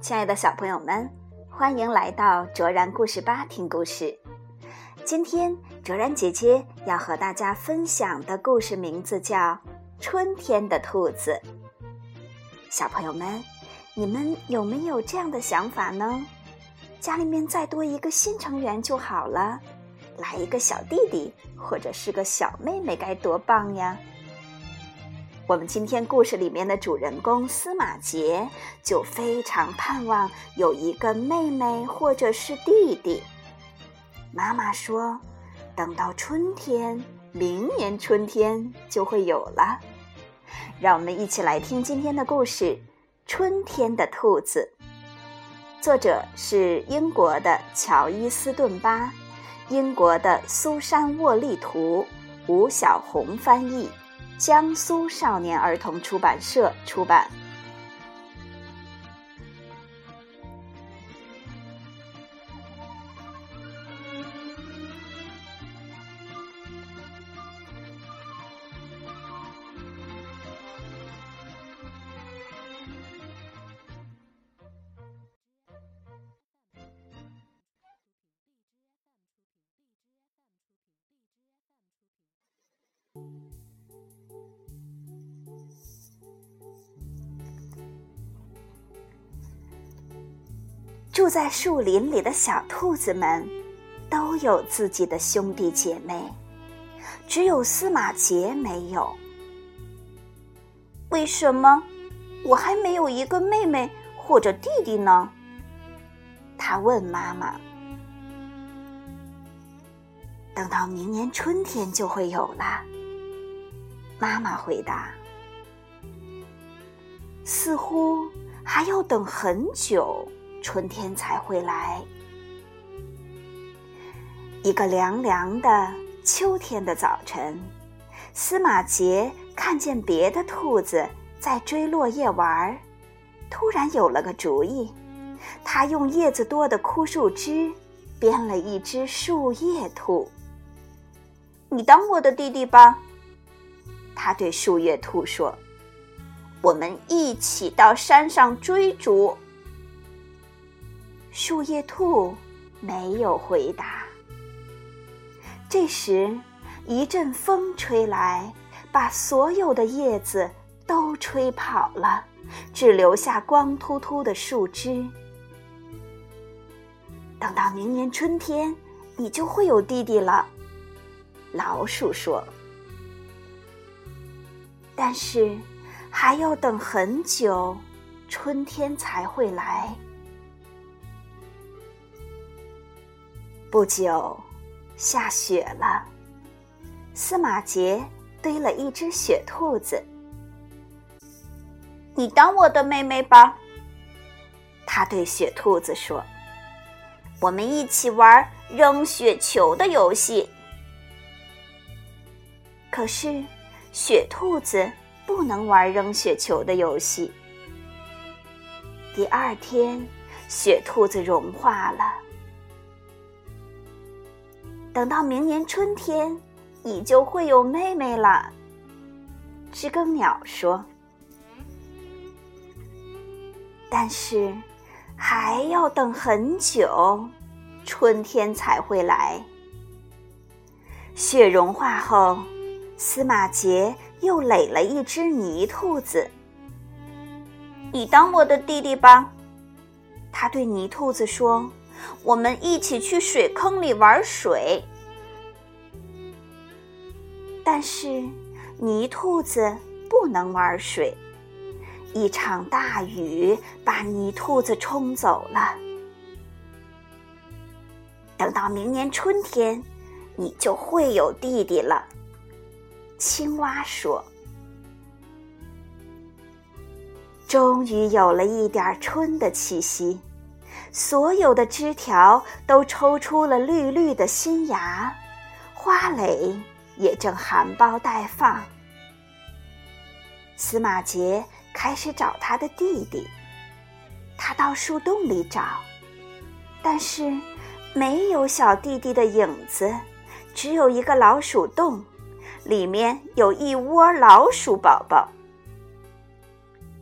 亲爱的小朋友们，欢迎来到卓然故事吧听故事。今天卓然姐姐要和大家分享的故事名字叫《春天的兔子》。小朋友们，你们有没有这样的想法呢？家里面再多一个新成员就好了，来一个小弟弟或者是个小妹妹，该多棒呀！我们今天故事里面的主人公司马杰就非常盼望有一个妹妹或者是弟弟。妈妈说，等到春天，明年春天就会有了。让我们一起来听今天的故事《春天的兔子》。作者是英国的乔伊斯顿巴，英国的苏珊沃利图，吴小红翻译。江苏少年儿童出版社出版。住在树林里的小兔子们，都有自己的兄弟姐妹，只有司马杰没有。为什么我还没有一个妹妹或者弟弟呢？他问妈妈。等到明年春天就会有了。妈妈回答。似乎还要等很久。春天才会来。一个凉凉的秋天的早晨，司马杰看见别的兔子在追落叶玩儿，突然有了个主意。他用叶子多的枯树枝编了一只树叶兔。你当我的弟弟吧，他对树叶兔说：“我们一起到山上追逐。”树叶兔没有回答。这时，一阵风吹来，把所有的叶子都吹跑了，只留下光秃秃的树枝。等到明年春天，你就会有弟弟了，老鼠说。但是，还要等很久，春天才会来。不久，下雪了。司马杰堆了一只雪兔子。你当我的妹妹吧，他对雪兔子说：“我们一起玩扔雪球的游戏。”可是，雪兔子不能玩扔雪球的游戏。第二天，雪兔子融化了。等到明年春天，你就会有妹妹了。知更鸟说：“但是还要等很久，春天才会来。”雪融化后，司马杰又垒了一只泥兔子。你当我的弟弟吧，他对泥兔子说。我们一起去水坑里玩水，但是泥兔子不能玩水。一场大雨把泥兔子冲走了。等到明年春天，你就会有弟弟了。青蛙说：“终于有了一点春的气息。”所有的枝条都抽出了绿绿的新芽，花蕾也正含苞待放。司马杰开始找他的弟弟，他到树洞里找，但是没有小弟弟的影子，只有一个老鼠洞，里面有一窝老鼠宝宝。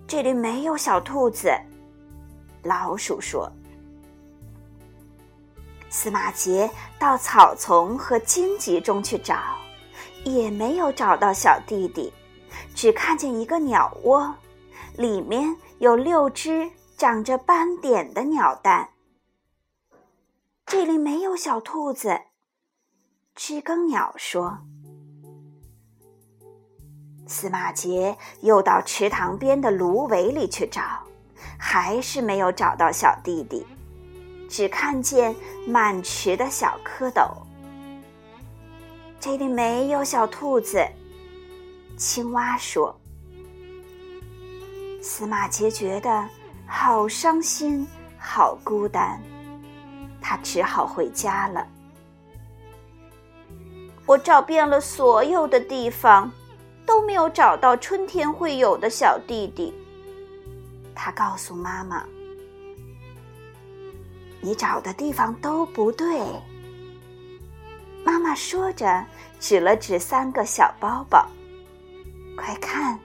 这里没有小兔子，老鼠说。司马杰到草丛和荆棘中去找，也没有找到小弟弟，只看见一个鸟窝，里面有六只长着斑点的鸟蛋。这里没有小兔子，知更鸟说。司马杰又到池塘边的芦苇里去找，还是没有找到小弟弟，只看见满池的小蝌蚪。这里没有小兔子，青蛙说。司马杰觉得好伤心，好孤单，他只好回家了。我找遍了所有的地方。都没有找到春天会有的小弟弟。他告诉妈妈：“你找的地方都不对。”妈妈说着，指了指三个小包包：“快看，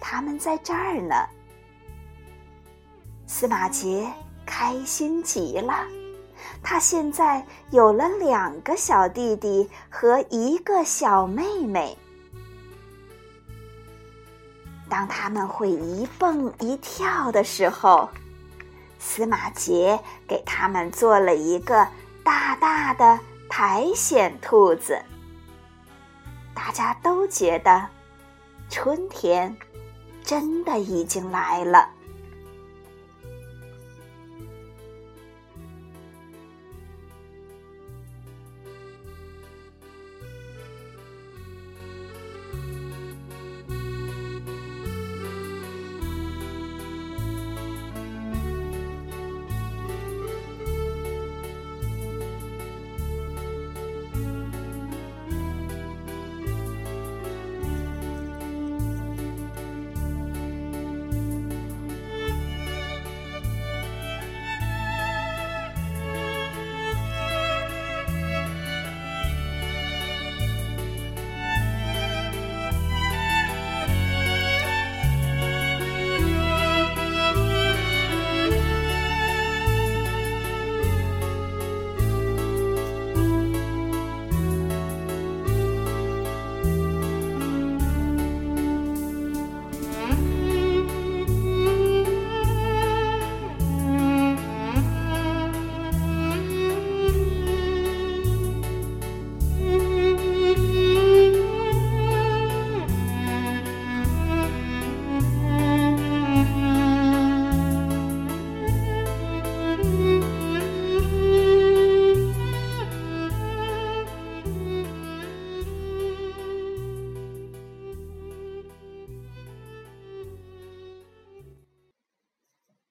他们在这儿呢。”司马杰开心极了，他现在有了两个小弟弟和一个小妹妹。当他们会一蹦一跳的时候，司马杰给他们做了一个大大的苔藓兔子。大家都觉得春天真的已经来了。